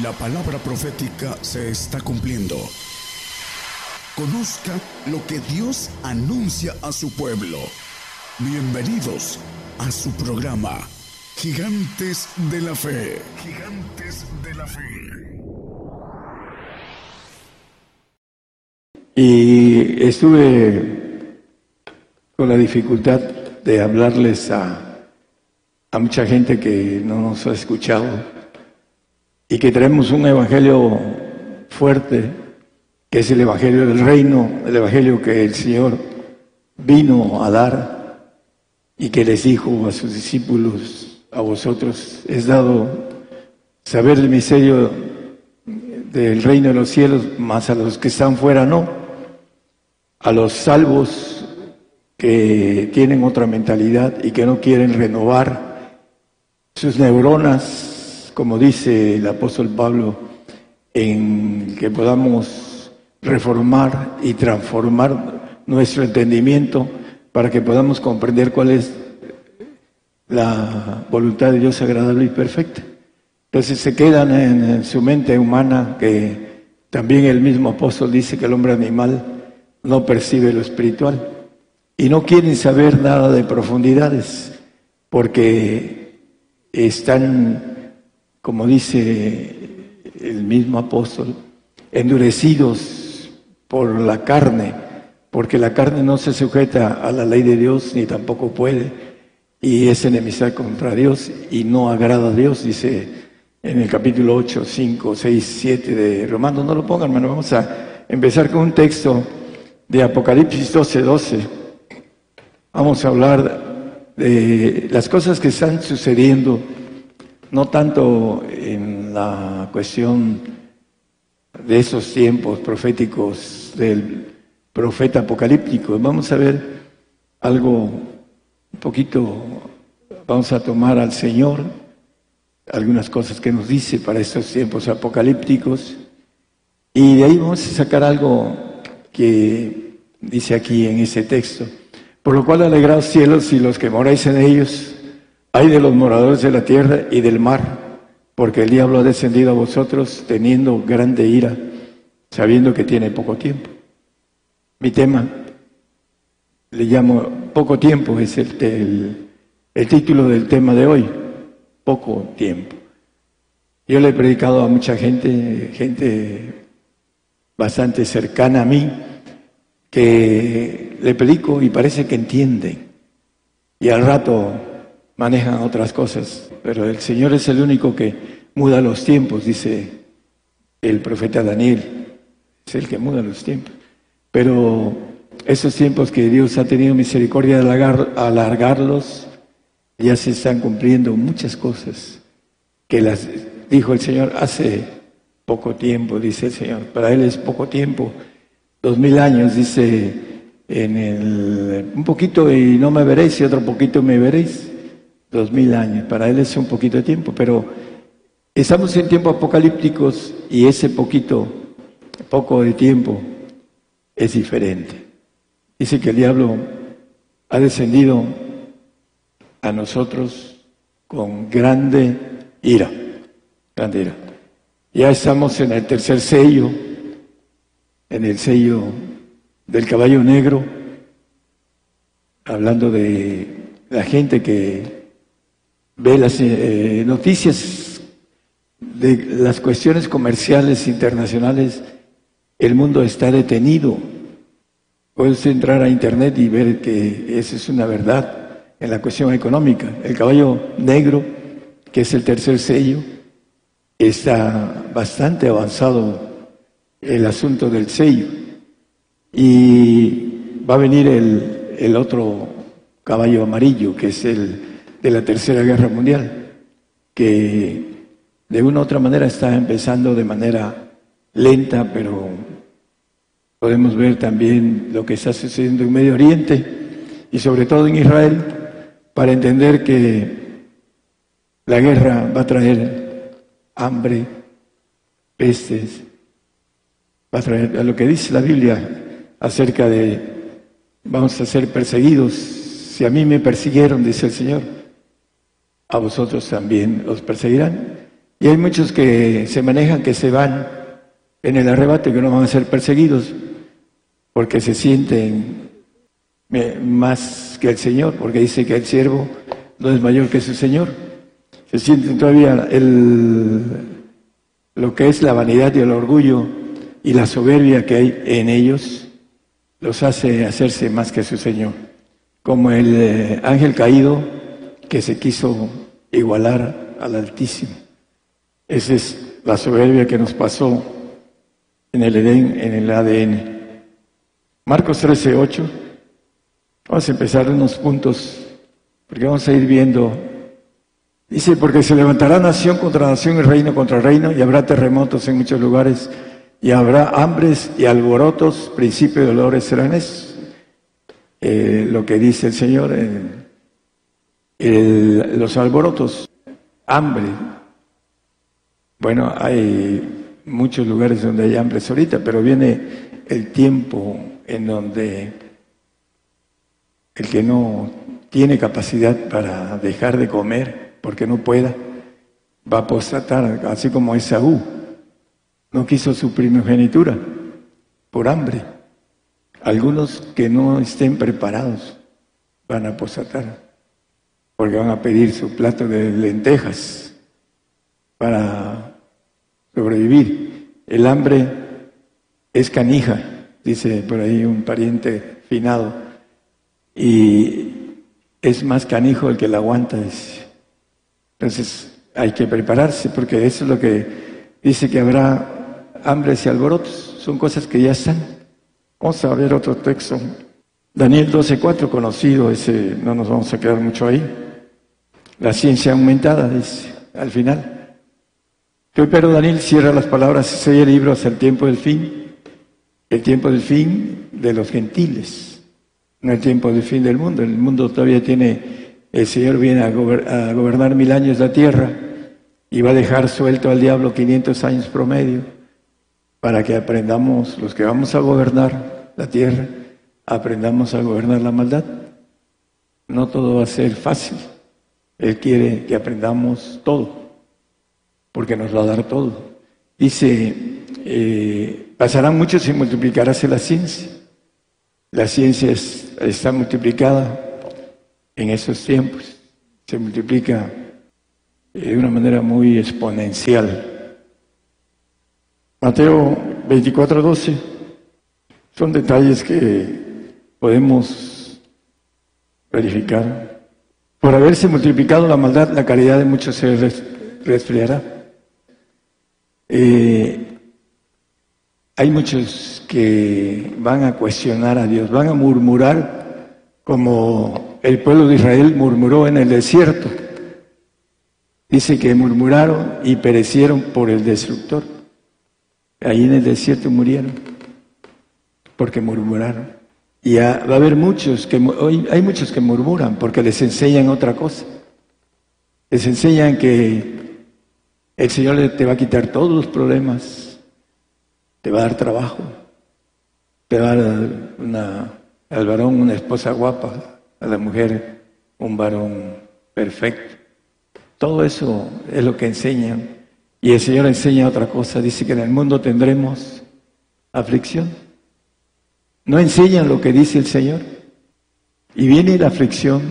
La palabra profética se está cumpliendo. Conozca lo que Dios anuncia a su pueblo. Bienvenidos a su programa, Gigantes de la Fe. Gigantes de la Fe. Y estuve con la dificultad de hablarles a, a mucha gente que no nos ha escuchado y que traemos un evangelio fuerte, que es el evangelio del reino, el evangelio que el Señor vino a dar y que les dijo a sus discípulos, a vosotros es dado saber el misterio del reino de los cielos, más a los que están fuera no, a los salvos que tienen otra mentalidad y que no quieren renovar sus neuronas como dice el apóstol Pablo, en que podamos reformar y transformar nuestro entendimiento para que podamos comprender cuál es la voluntad de Dios agradable y perfecta. Entonces se quedan en, su mente humana que también el mismo apóstol dice que el hombre animal no percibe lo espiritual y no quieren saber nada de profundidades porque están como dice el mismo apóstol, endurecidos por la carne, porque la carne no se sujeta a la ley de Dios ni tampoco puede, y es enemistad contra Dios y no agrada a Dios, dice en el capítulo 8, 5, 6, 7 de Romanos. No lo pongan, hermano, vamos a empezar con un texto de Apocalipsis 12, 12. Vamos a hablar de las cosas que están sucediendo no tanto en la cuestión de esos tiempos proféticos del profeta apocalíptico. Vamos a ver algo un poquito, vamos a tomar al Señor, algunas cosas que nos dice para estos tiempos apocalípticos, y de ahí vamos a sacar algo que dice aquí en ese texto. Por lo cual alegraos cielos y los que moráis en ellos, hay de los moradores de la tierra y del mar, porque el diablo ha descendido a vosotros teniendo grande ira, sabiendo que tiene poco tiempo. Mi tema le llamo poco tiempo, es el, el, título del tema de hoy, poco tiempo. Yo le he predicado a mucha gente, gente bastante cercana a mí, que le predico y parece que entienden. Y al rato manejan otras cosas, pero el Señor es el único que muda los tiempos, dice el profeta Daniel, es el que muda los tiempos. Pero esos tiempos que Dios ha tenido misericordia de alargarlos, ya se están cumpliendo muchas cosas que las dijo el Señor hace poco tiempo, dice el Señor. Para Él es poco tiempo, dos mil años, dice en el un poquito y no me veréis y otro poquito me veréis dos mil años. Para él es un poquito de tiempo, pero estamos en tiempos apocalípticos y ese poquito, poco de tiempo es diferente. Dice que el diablo ha descendido a nosotros con grande ira, grande ira. Ya estamos en el tercer sello, en el sello del caballo negro, hablando de la gente que ve las eh, noticias de las cuestiones comerciales internacionales, el mundo está detenido. Puedes entrar a internet y ver que esa es una verdad en la cuestión económica. El caballo negro, que es el tercer sello, está bastante avanzado el asunto del sello. Y va a venir el, el otro caballo amarillo, que es el de la Tercera Guerra Mundial, que de una u otra manera está empezando de manera lenta, pero podemos ver también lo que está sucediendo en Medio Oriente y sobre todo en Israel, para entender que la guerra va a traer hambre, pestes, va a traer a lo que dice la Biblia acerca de vamos a ser perseguidos. Si a mí me persiguieron, dice el Señor, a vosotros también os perseguirán. Y hay muchos que se manejan que se van en el arrebato que no van a ser perseguidos porque se sienten más que el Señor, porque dice que el siervo no es mayor que su Señor. Se sienten todavía el, lo que es la vanidad y el orgullo y la soberbia que hay en ellos, los hace hacerse más que su Señor. Como el eh, ángel caído que se quiso igualar al Altísimo. Esa es la soberbia que nos pasó en el Edén, en el ADN. Marcos 13, 8. Vamos a empezar unos puntos, porque vamos a ir viendo. Dice, porque se levantará nación contra nación y reino contra reino, y habrá terremotos en muchos lugares, y habrá hambres y alborotos, principio de dolores serán esos. Eh, lo que dice el Señor, los alborotos, hambre. Bueno, hay muchos lugares donde hay hambre ahorita, pero viene el tiempo en donde el que no tiene capacidad para dejar de comer porque no pueda, va a apostatar, así como Esaú no quiso su primogenitura por hambre. Algunos que no estén preparados van a apostatar porque van a pedir su plato de lentejas para sobrevivir. El hambre es canija dice por ahí un pariente finado, y es más canijo el que la aguanta. Entonces hay que prepararse porque eso es lo que dice que habrá hambres y alborotos, son cosas que ya están. Vamos a ver otro texto. Daniel 12.4, conocido, ese no nos vamos a quedar mucho ahí. La ciencia aumentada, dice, al final. Pero Daniel cierra las palabras, ese el libro hasta el tiempo del fin el tiempo del fin de los gentiles, no el tiempo del fin del mundo. El mundo todavía tiene, el Señor viene a, gobernar mil años la tierra y va a dejar suelto al diablo 500 años promedio para que aprendamos, los que vamos a gobernar la tierra, aprendamos a gobernar la maldad. No todo va a ser fácil. Él quiere que aprendamos todo, porque nos va a dar todo. Dice, eh, Pasarán muchos y multiplicaráse la ciencia. La ciencia está multiplicada en esos tiempos. Se multiplica de una manera muy exponencial. Mateo 24, 12 son detalles que podemos verificar. Por haberse multiplicado la maldad, la caridad de muchos se resfriará. Eh, hay muchos que van a cuestionar a Dios, van a murmurar como el pueblo de Israel murmuró en el desierto. Dice que murmuraron y perecieron por el destructor. Ahí en el desierto murieron porque murmuraron. Y va a haber muchos que hoy hay muchos que murmuran porque les enseñan otra cosa. Les enseñan que el Señor te va a quitar todos los problemas, te va a dar trabajo, te va a dar una, al varón una esposa guapa, a la mujer un varón perfecto. Todo eso es lo que enseñan. Y el Señor enseña otra cosa, dice que en el mundo tendremos aflicción. No enseñan lo que dice el Señor. Y viene la aflicción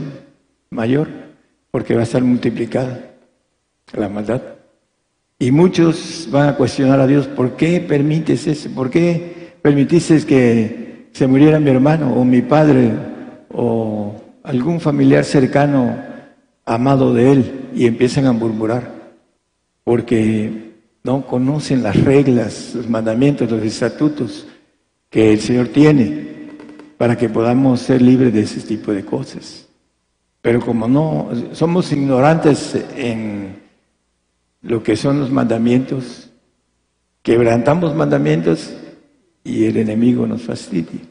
mayor, porque va a estar multiplicada la maldad. Y muchos van a cuestionar a Dios, ¿por qué permites eso? ¿Por qué permitiste que se muriera mi hermano o mi padre o algún familiar cercano amado de él? Y empiezan a murmurar, porque no conocen las reglas, los mandamientos, los estatutos que el Señor tiene para que podamos ser libres de ese tipo de cosas. Pero como no, somos ignorantes en lo que son los mandamientos, quebrantamos mandamientos y el enemigo nos fastidia.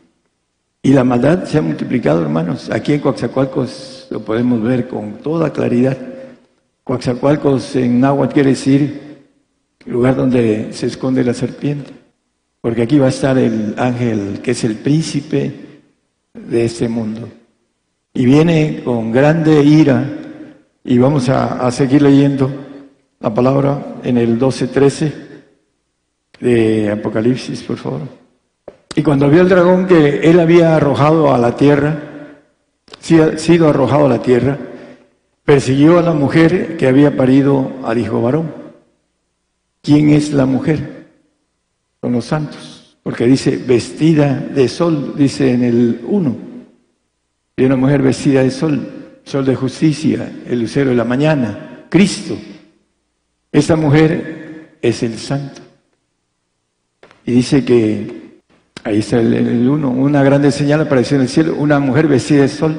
Y la maldad se ha multiplicado, hermanos. Aquí en Coaxacualcos lo podemos ver con toda claridad. Coaxacualcos en náhuatl quiere decir lugar donde se esconde la serpiente. Porque aquí va a estar el ángel que es el príncipe de este mundo. Y viene con grande ira, y vamos a seguir leyendo la palabra en el 12-13 de Apocalipsis, por favor. Y cuando vio el dragón que él había arrojado a la tierra, sido arrojado a la tierra, persiguió a la mujer que había parido al hijo varón. ¿Quién es la mujer? Son los santos, porque dice vestida de sol, dice en el 1. Y una mujer vestida de sol, sol de justicia, el lucero de la mañana, Cristo. Esta mujer es el santo. Y dice que, ahí está el 1, una grande señal apareció en el cielo, una mujer vestida de sol.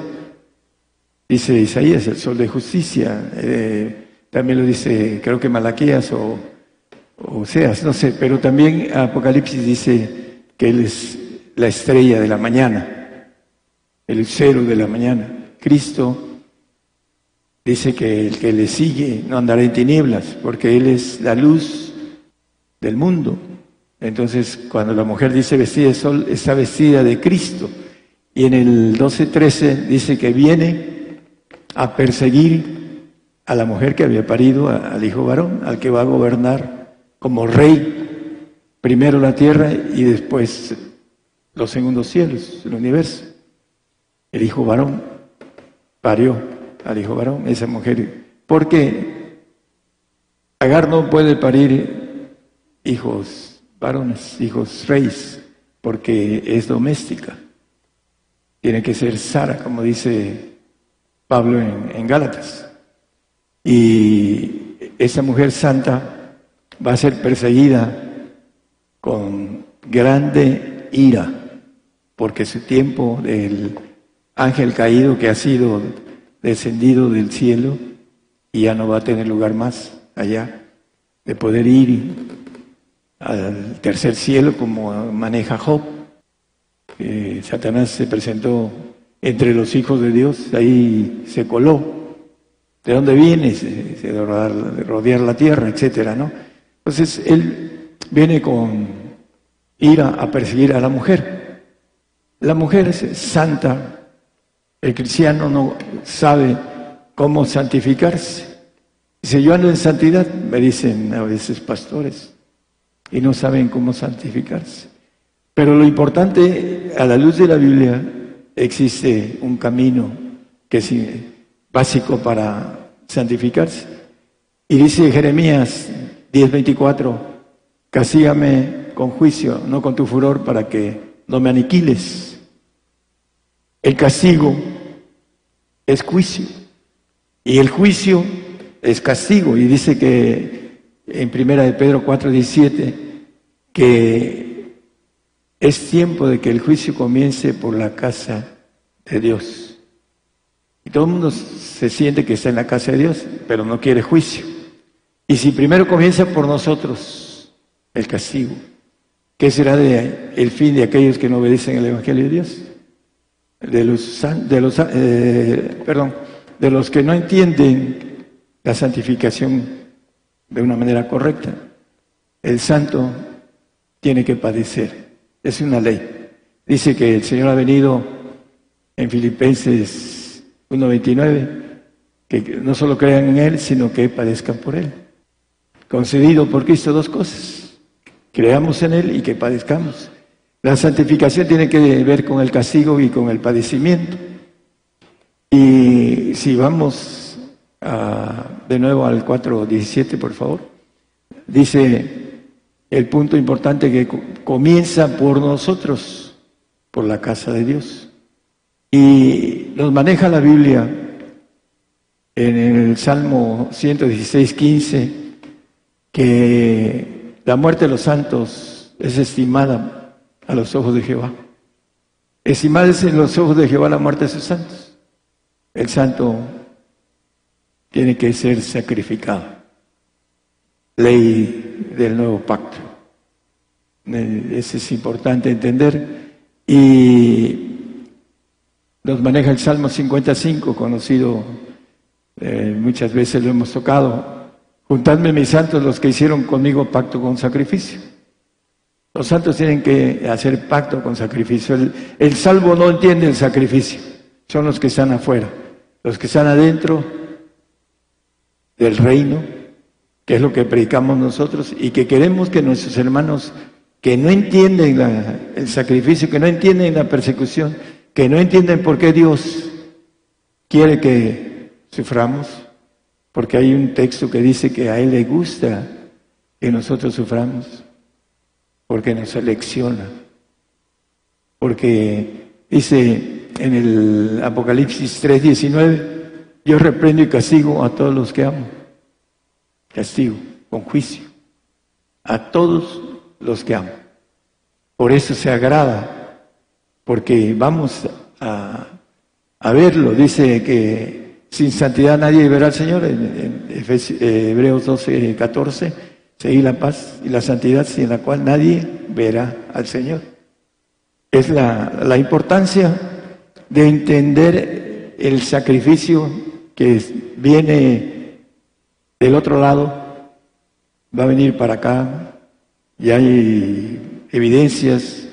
Dice Isaías, el sol de justicia. Eh, también lo dice, creo que Malaquías o, o Seas, no sé, pero también Apocalipsis dice que Él es la estrella de la mañana, el lucero de la mañana. Cristo dice que el que le sigue no andará en tinieblas, porque Él es la luz del mundo. Entonces, cuando la mujer dice vestida de sol, está vestida de Cristo. Y en el 12-13 dice que viene a perseguir a la mujer que había parido, al hijo varón, al que va a gobernar como rey, primero la tierra y después los segundos cielos, el universo. El hijo varón parió al hijo varón, esa mujer. Porque Agar no puede parir hijos varones, hijos reyes, porque es doméstica. Tiene que ser Sara, como dice Pablo en, en Gálatas. Y esa mujer santa va a ser perseguida con grande ira, porque su tiempo del ángel caído que ha sido descendido del cielo y ya no va a tener lugar más allá, de poder ir al tercer cielo como maneja Job. Satanás se presentó entre los hijos de Dios, ahí se coló. ¿De dónde viene? De rodear la tierra, etcétera, ¿no? Entonces él viene con ira a perseguir a la mujer. La mujer es santa, el cristiano no sabe cómo santificarse. Dice, yo ando en santidad, me dicen a veces pastores, y no saben cómo santificarse. Pero lo importante, a la luz de la Biblia, existe un camino que es básico para santificarse. Y dice Jeremías 10:24, casígame con juicio, no con tu furor, para que no me aniquiles. El castigo es juicio y el juicio es castigo. Y dice que en primera de Pedro 4:17 que es tiempo de que el juicio comience por la casa de Dios. Y todo el mundo se siente que está en la casa de Dios, pero no quiere juicio. Y si primero comienza por nosotros el castigo, ¿qué será de el fin de aquellos que no obedecen el Evangelio de Dios? de los, de los, eh, perdón, de los que no entienden la santificación de una manera correcta. El santo tiene que padecer. Es una ley. Dice que el Señor ha venido en Filipenses 1.29, que no solo crean en Él, sino que padezcan por Él. Concedido por Cristo dos cosas. Creamos en Él y que padezcamos. La santificación tiene que ver con el castigo y con el padecimiento. Y si vamos de nuevo al 4.17, por favor, dice el punto importante que comienza por nosotros, por la casa de Dios. Y nos maneja la Biblia en el Salmo 116, 15, que la muerte de los santos es estimada a los ojos de Jehová. Estimados en los ojos de Jehová la muerte de sus santos. El santo tiene que ser sacrificado. Ley del nuevo pacto. Eso es importante entender. Y nos maneja el Salmo 55, conocido, eh, muchas veces lo hemos tocado. Juntadme mis santos los que hicieron conmigo pacto con sacrificio. Los santos tienen que hacer pacto con sacrificio. El, salvo no entiende el sacrificio. Son los que están afuera. Los que están adentro del reino, que es lo que predicamos nosotros y que queremos que nuestros hermanos que no entienden el sacrificio, que no entienden la persecución, que no entienden por qué Dios quiere que suframos, porque hay un texto que dice que a Él le gusta que nosotros suframos, porque nos selecciona, porque dice en el Apocalipsis 3:19, yo reprendo y castigo a todos los que amo, castigo con juicio, a todos los que amo. Por eso se agrada, porque vamos a, verlo. Dice que sin santidad nadie verá al Señor, en, Hebreos 12, 14, seguir la paz y la santidad sin la cual nadie verá al Señor. Es la, la importancia de entender el sacrificio que viene del otro lado, va a venir para acá, y hay evidencias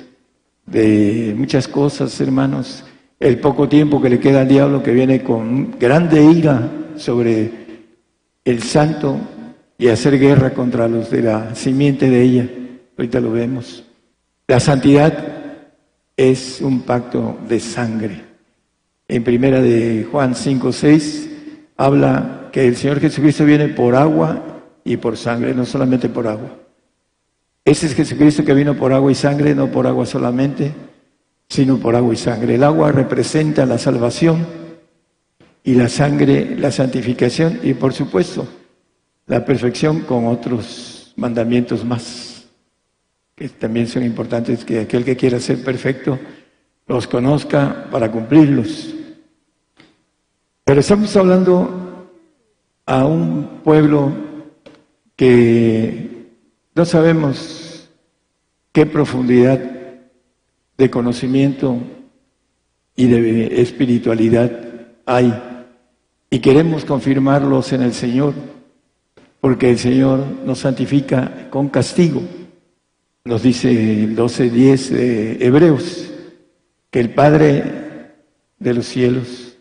de muchas cosas, hermanos. El poco tiempo que le queda al diablo que viene con grande ira sobre el santo y hacer guerra contra los de la simiente de ella. Ahorita lo vemos. La santidad es un pacto de sangre. En primera de Juan 5, 6 habla que el Señor Jesucristo viene por agua y por sangre, no solamente por agua. Ese es Jesucristo que vino por agua y sangre, no por agua solamente, sino por agua y sangre. El agua representa la salvación y la sangre la santificación y por supuesto la perfección con otros mandamientos más, que también son importantes, que aquel que quiera ser perfecto los conozca para cumplirlos. Pero estamos hablando a un pueblo que no sabemos qué profundidad de conocimiento y de espiritualidad hay y queremos confirmarlos en el Señor, porque el Señor nos santifica con castigo. Nos dice el 12.10 de Hebreos, que el Padre de los cielos,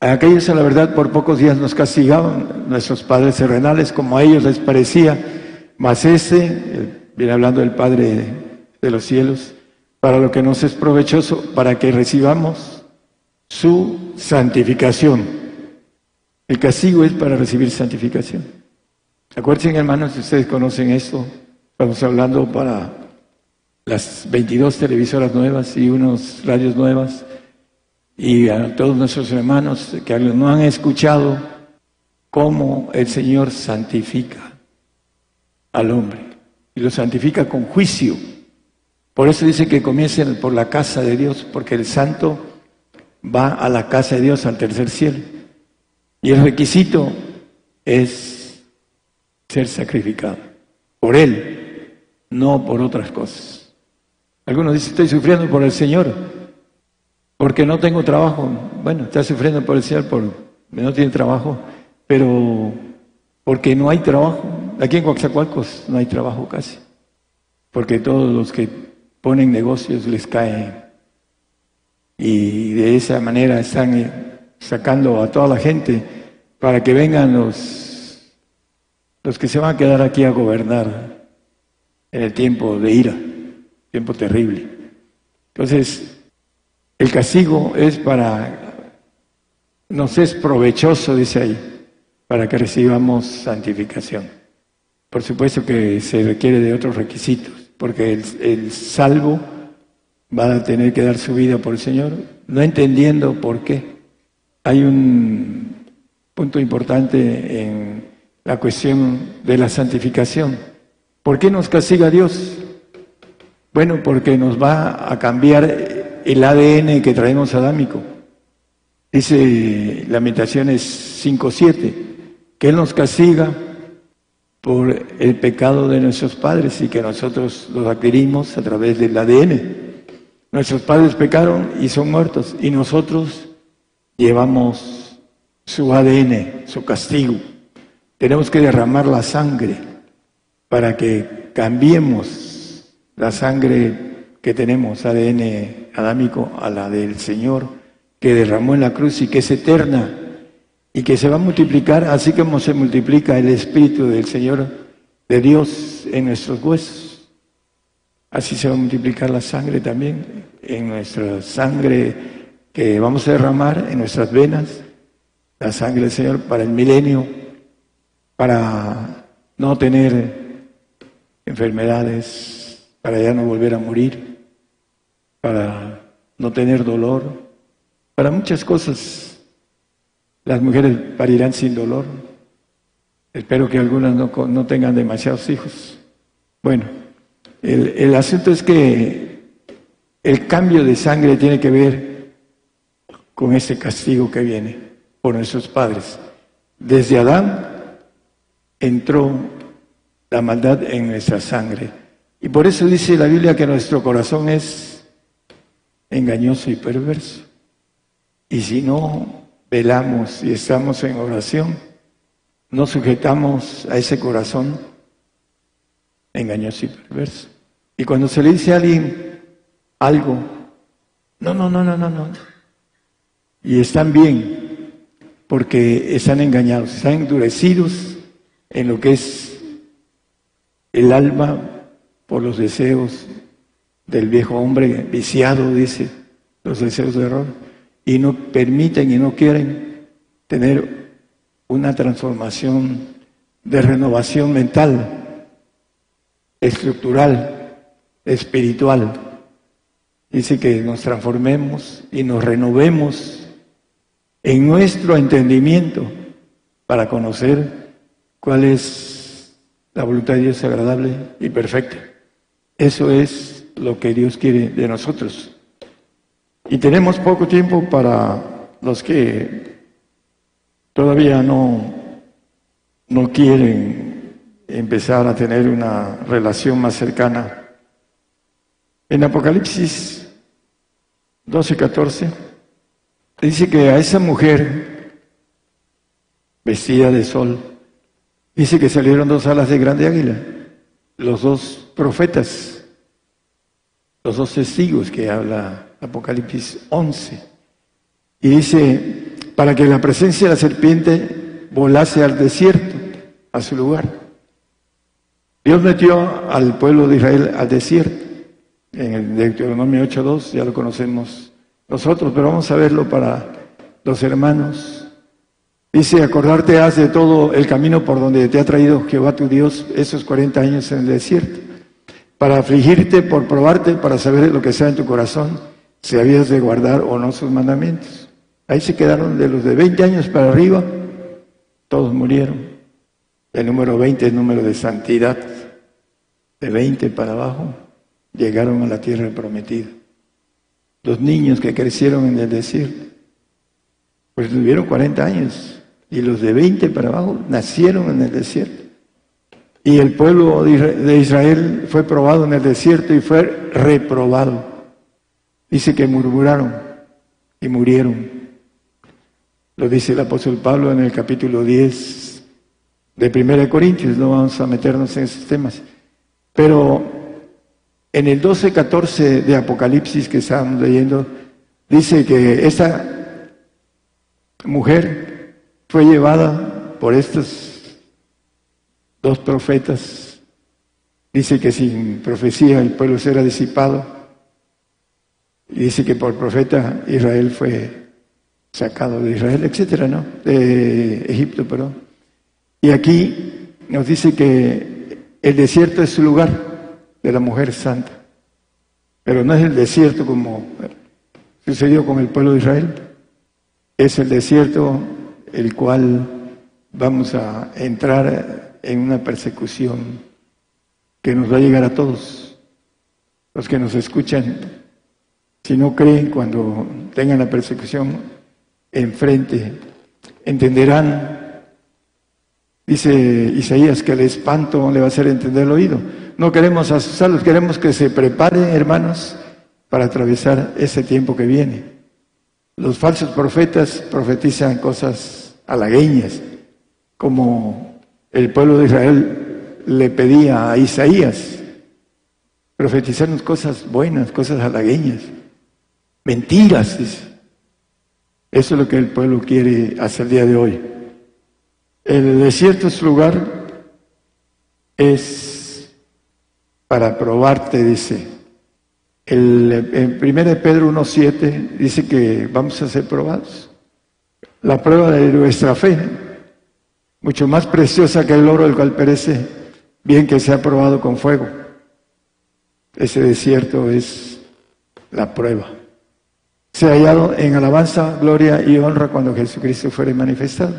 a aquellos a la verdad por pocos días nos castigaban, nuestros padres terrenales, como a ellos les parecía, mas ese, viene hablando del Padre de los cielos, para lo que nos es provechoso, para que recibamos su santificación. El castigo es para recibir santificación. Acuérdense, hermanos, si ustedes conocen esto, estamos hablando para las 22 televisoras nuevas y unos radios nuevas, y a todos nuestros hermanos que no han escuchado cómo el Señor santifica al hombre y lo santifica con juicio. Por eso dice que comiencen por la casa de Dios, porque el santo va a la casa de Dios al tercer cielo. Y el requisito es ser sacrificado por Él, no por otras cosas. Algunos dicen, estoy sufriendo por el Señor, porque no tengo trabajo. Bueno, está sufriendo por el Señor, por no tiene trabajo, pero porque no hay trabajo. Aquí en Coaxacualcos no hay trabajo casi, porque todos los que ponen negocios les caen y de esa manera están eh, sacando a toda la gente para que vengan los, los que se van a quedar aquí a gobernar en el tiempo de ira, tiempo terrible. Entonces, el castigo es para, nos es provechoso, dice ahí, para que recibamos santificación. Por supuesto que se requiere de otros requisitos, porque el, salvo va a tener que dar su vida por el Señor, no entendiendo por qué. Hay un punto importante en la cuestión de la santificación. ¿Por qué nos castiga Dios? Bueno, porque nos va a cambiar el ADN que traemos adámico. Dice Lamentaciones 5.7, que Él nos castiga por el pecado de nuestros padres y que nosotros los adquirimos a través del ADN. Nuestros padres pecaron y son muertos y nosotros llevamos su ADN, su castigo. Tenemos que derramar la sangre para que cambiemos la sangre que tenemos, ADN adámico, a la del Señor que derramó en la cruz y que es eterna y que se va a multiplicar así como se multiplica el Espíritu del Señor, de Dios en nuestros huesos. Así se va a multiplicar la sangre también, en nuestra sangre que vamos a derramar, en nuestras venas, la sangre del Señor para el milenio, para no tener enfermedades, para ya no volver a morir, para no tener dolor, para muchas cosas las mujeres parirán sin dolor. Espero que algunas no, tengan demasiados hijos. Bueno, el, el asunto es que el cambio de sangre tiene que ver con ese castigo que viene por nuestros padres. Desde Adán entró la maldad en nuestra sangre. Y por eso dice la Biblia que nuestro corazón es engañoso y perverso. Y si no velamos y estamos en oración, nos sujetamos a ese corazón engañoso y perverso. Y cuando se le dice a alguien algo, no, no, no, no, no, no. Y están bien, porque están engañados, están endurecidos en lo que es el alma por los deseos del viejo hombre viciado, dice, los deseos de error y no permiten y no quieren tener una transformación de renovación mental, estructural, espiritual. Dice que nos transformemos y nos renovemos en nuestro entendimiento para conocer cuál es la voluntad de Dios agradable y perfecta. Eso es lo que Dios quiere de nosotros. Y tenemos poco tiempo para los que todavía no, no quieren empezar a tener una relación más cercana. En Apocalipsis 12, 14, dice que a esa mujer vestida de sol, dice que salieron dos alas de grande águila, los dos profetas, los dos testigos que habla Apocalipsis 11. Y dice, para que la presencia de la serpiente volase al desierto, a su lugar. Dios metió al pueblo de Israel al desierto. En el Deuteronomio 8.2 ya lo conocemos nosotros, pero vamos a verlo para los hermanos. Dice, acordarte has de todo el camino por donde te ha traído Jehová tu Dios esos 40 años en el desierto, para afligirte, por probarte, para saber lo que sea en tu corazón si habías de guardar o no sus mandamientos. Ahí se quedaron de los de 20 años para arriba, todos murieron. El número 20 es número de santidad. De 20 para abajo llegaron a la tierra prometida. Los niños que crecieron en el desierto, pues tuvieron 40 años. Y los de 20 para abajo nacieron en el desierto. Y el pueblo de Israel fue probado en el desierto y fue reprobado. Dice que murmuraron y murieron. Lo dice el apóstol Pablo en el capítulo 10 de 1 Corintios, no vamos a meternos en esos temas. Pero en el 12-14 de Apocalipsis que estábamos leyendo, dice que esa mujer fue llevada por estos dos profetas. Dice que sin profecía el pueblo será disipado dice que por profeta Israel fue sacado de Israel, etcétera, ¿no? De Egipto, perdón. Y aquí nos dice que el desierto es su lugar de la mujer santa. Pero no es el desierto como sucedió con el pueblo de Israel. Es el desierto el cual vamos a entrar en una persecución que nos va a llegar a todos. Los que nos escuchan si no creen cuando tengan la persecución enfrente, entenderán, dice Isaías, que el espanto le va a hacer entender el oído. No queremos asustarlos, queremos que se preparen, hermanos, para atravesar ese tiempo que viene. Los falsos profetas profetizan cosas halagueñas, como el pueblo de Israel le pedía a Isaías, profetizarnos cosas buenas, cosas halagueñas. Mentiras. Eso es lo que el pueblo quiere hasta el día de hoy. El desierto es lugar, es para probarte, dice. El, en 1 Pedro 1.7 dice que vamos a ser probados. La prueba de nuestra fe, mucho más preciosa que el oro del cual perece, bien que sea probado con fuego. Ese desierto es la prueba. Se ha hallado en alabanza, gloria y honra cuando Jesucristo fuere manifestado.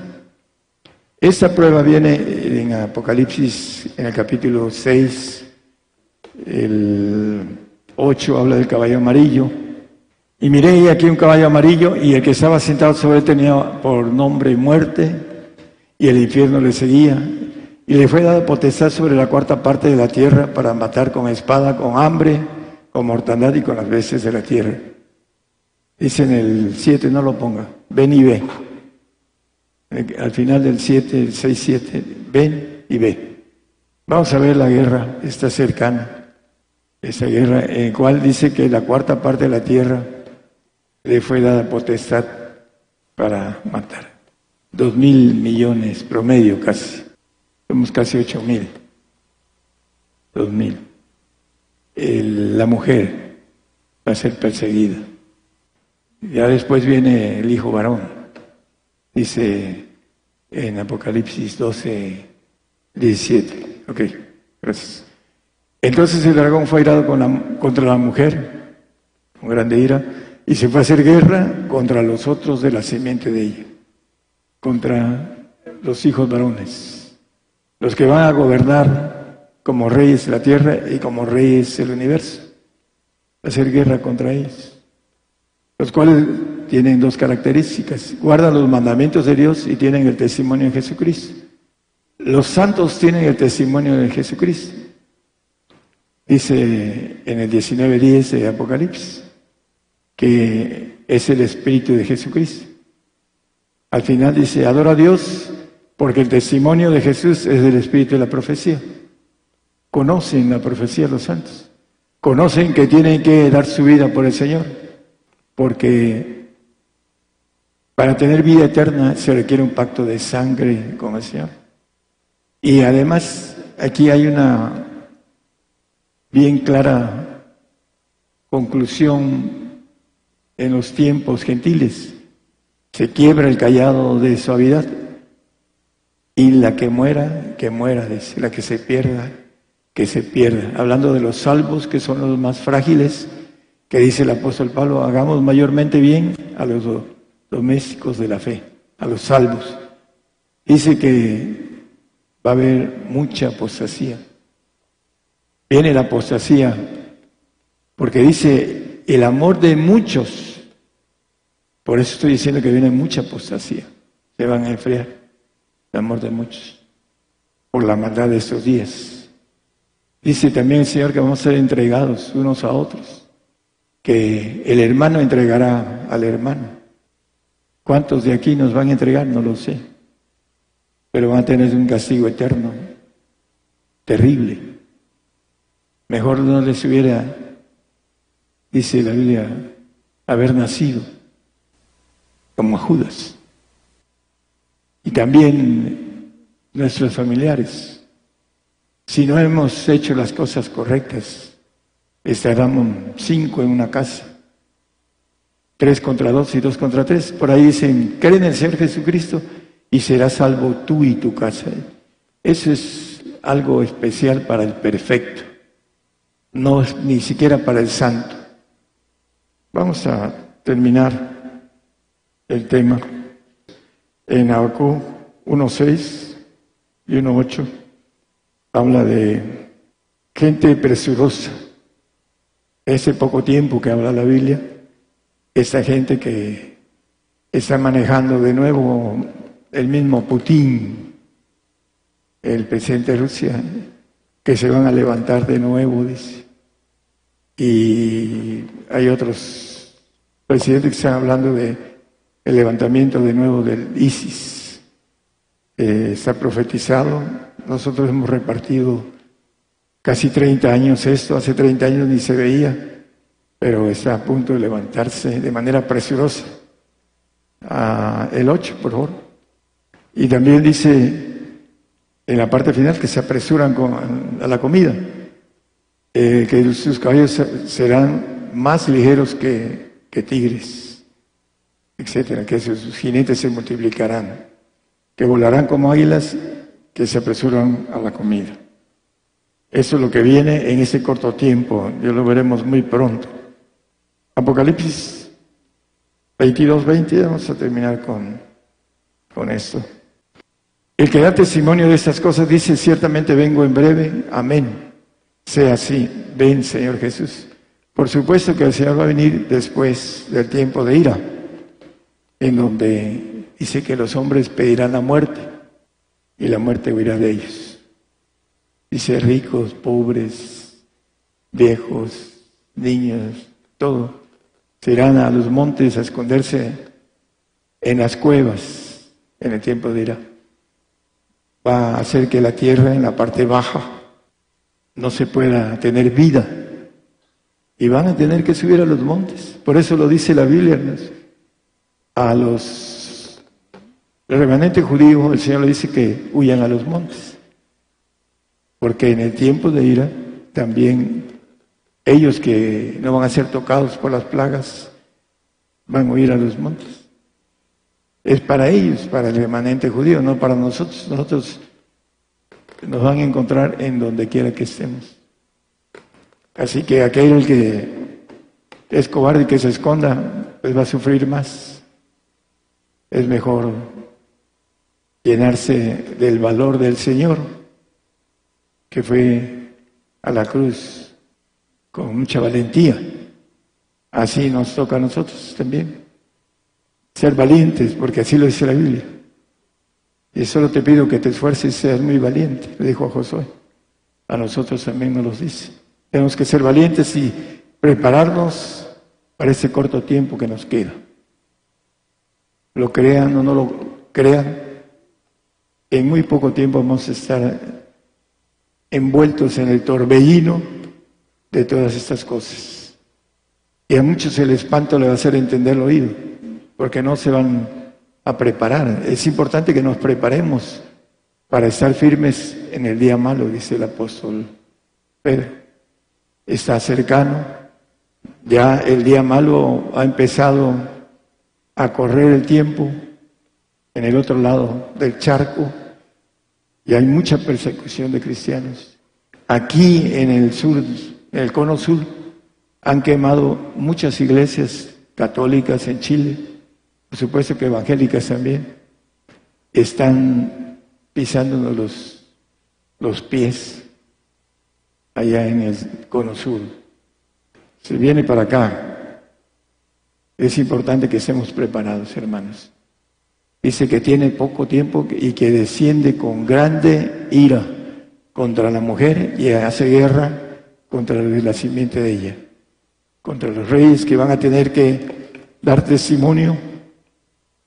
Esta prueba viene en Apocalipsis, en el capítulo 6, el 8 habla del caballo amarillo. Y miré aquí un caballo amarillo y el que estaba sentado sobre él tenía por nombre muerte y el infierno le seguía. Y le fue dado potestad sobre la cuarta parte de la tierra para matar con espada, con hambre, con mortandad y con las veces de la tierra. Dice en el 7, no lo ponga, ven y ve. Al final del 7, el 6, 7, ven y ve. Vamos a ver la guerra, está cercana esa guerra, en cual dice que la cuarta parte de la tierra le fue dada potestad para matar. Dos mil millones promedio casi. Somos casi ocho mil. Dos mil. la mujer va a ser perseguida. Ya después viene el hijo varón. Dice en Apocalipsis 12, 17. Ok, gracias. Entonces el dragón fue airado contra la mujer, con grande ira, y se fue a hacer guerra contra los otros de la simiente de ella, contra los hijos varones, los que van a gobernar como reyes la tierra y como reyes del universo, hacer guerra contra ellos, los cuales tienen dos características, guardan los mandamientos de Dios y tienen el testimonio de Jesucristo. Los santos tienen el testimonio de Jesucristo. Dice en el 19.10 de Apocalipsis que es el Espíritu de Jesucristo. Al final dice, adora a Dios porque el testimonio de Jesús es del Espíritu de la profecía. Conocen la profecía los santos. Conocen que tienen que dar su vida por el Señor. Porque para tener vida eterna se requiere un pacto de sangre con el Señor. Y además aquí hay una bien clara conclusión en los tiempos gentiles. Se quiebra el callado de suavidad y la que muera, que muera, la que se pierda, que se pierda. Hablando de los salvos, que son los más frágiles, que dice el apóstol Pablo, hagamos mayormente bien a los domésticos de la fe, a los salvos. Dice que va a haber mucha apostasía viene la apostasía, porque dice el amor de muchos, por eso estoy diciendo que viene mucha apostasía, se van a enfriar el amor de muchos, por la maldad de estos días. Dice también el Señor que vamos a ser entregados unos a otros, que el hermano entregará al hermano. ¿Cuántos de aquí nos van a entregar? No lo sé, pero van a tener un castigo eterno, terrible. Mejor no les hubiera, dice la Biblia, haber nacido como Judas. Y también nuestros familiares. Si no hemos hecho las cosas correctas, estarán cinco en una casa, tres contra dos y dos contra tres. Por ahí dicen, creen en el Señor Jesucristo y serás salvo tú y tu casa. Eso es algo especial para el perfecto no es ni siquiera para el santo. Vamos a terminar el tema en Abacú 1.6 y 1.8. Habla de gente presurosa. Ese poco tiempo que habla la Biblia, esa gente que está manejando de nuevo el mismo Putin, el presidente de Rusia, que se van a levantar de nuevo, dice. Y hay otros presidentes que están hablando de el levantamiento de nuevo del ISIS. Eh, está profetizado. Nosotros hemos repartido casi 30 años esto, hace 30 años ni se veía, pero está a punto de levantarse de manera presurosa. a el 8, por favor. Y también dice en la parte final que se apresuran con, a la comida, eh, que sus caballos serán más ligeros que, que tigres, etcétera, que sus jinetes se multiplicarán, que volarán como águilas, que se apresuran a la comida. Eso es lo que viene en ese corto tiempo, ya lo veremos muy pronto. Apocalipsis 22, 20, vamos a terminar con, con esto. El que da testimonio de estas cosas dice, ciertamente vengo en breve, amén. Sea así, ven Señor Jesús. Por supuesto que el Señor va a venir después del tiempo de ira, en donde dice que los hombres pedirán la muerte y la muerte huirá de ellos. Dice ricos, pobres, viejos, niños, todo. Se irán a los montes a esconderse en las cuevas en el tiempo de ira. Va a hacer que la tierra en la parte baja no se pueda tener vida. Y van a tener que subir a los montes. Por eso lo dice la Biblia. A los remanentes judíos el Señor le dice que huyan a los montes porque en el tiempo de ira también ellos que no van a ser tocados por las plagas van a huir a los montes. Es para ellos, para el remanente judío, no para nosotros. Nosotros nos van a encontrar en donde quiera que estemos. Así que aquel que es cobarde y que se esconda, pues va a sufrir más. Es mejor llenarse del valor del Señor que fue a la cruz con mucha valentía. Así nos toca a nosotros también. Ser valientes, porque así lo dice la Biblia. Y solo te pido que te esfuerces y seas muy valiente, le dijo a Josué. A nosotros también nos lo dice. Tenemos que ser valientes y prepararnos para ese corto tiempo que nos queda. Lo crean o no lo crean, en muy poco tiempo vamos a estar envueltos en el torbellino de todas estas cosas. Y a muchos el espanto le va a hacer entender el oído, porque no se van a preparar. Es importante que nos preparemos para estar firmes en el día malo, dice el apóstol Pedro. Está cercano, ya el día malo ha empezado a correr el tiempo en el otro lado del charco y hay mucha persecución de cristianos. Aquí en el sur, en el cono sur, han quemado muchas iglesias católicas en Chile, por supuesto que evangélicas también, están pisándonos los, los pies allá en el cono sur. Se viene para acá. Es importante que estemos preparados, hermanos. Dice que tiene poco tiempo y que desciende con grande ira contra la mujer y hace guerra contra la simiente de ella, contra los reyes que van a tener que dar testimonio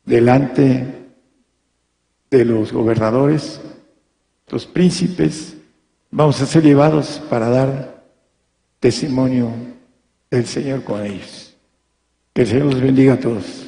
delante de los gobernadores, los príncipes, vamos a ser llevados para dar testimonio del Señor con ellos. Que el Señor los bendiga a todos.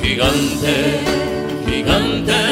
gigante, gigante.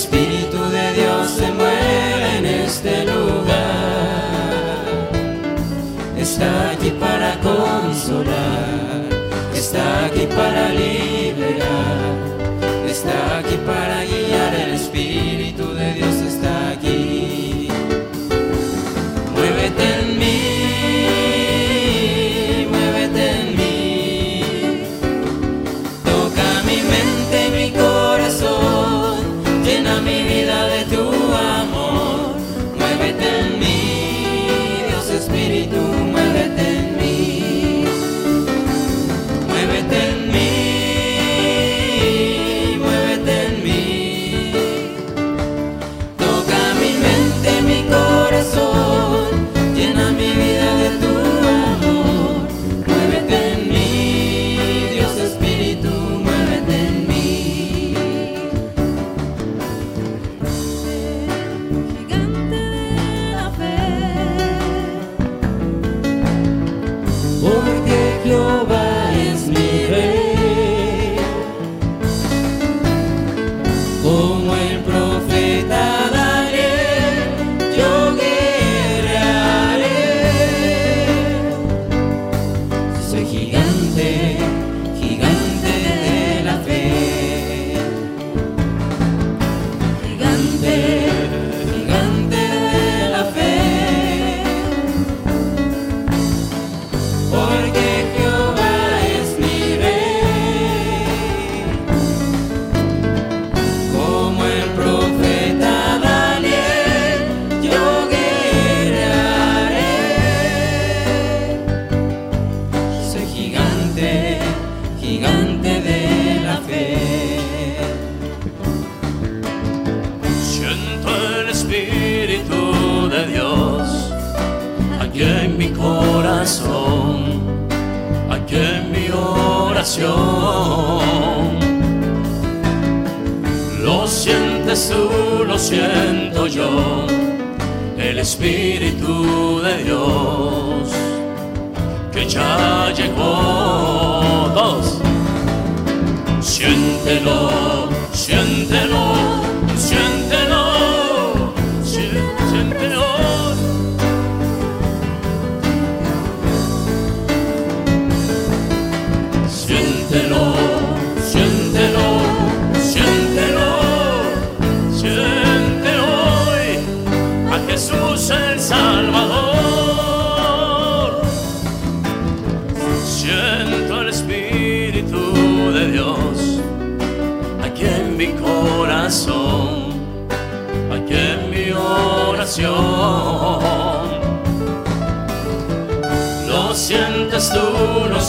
Espíritu de Dios se mueve en este lugar. Está aquí para consolar, está aquí para liberar, está aquí para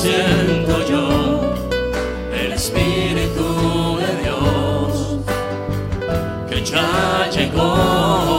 siento yo el Espíritu de Dios que ya llegó.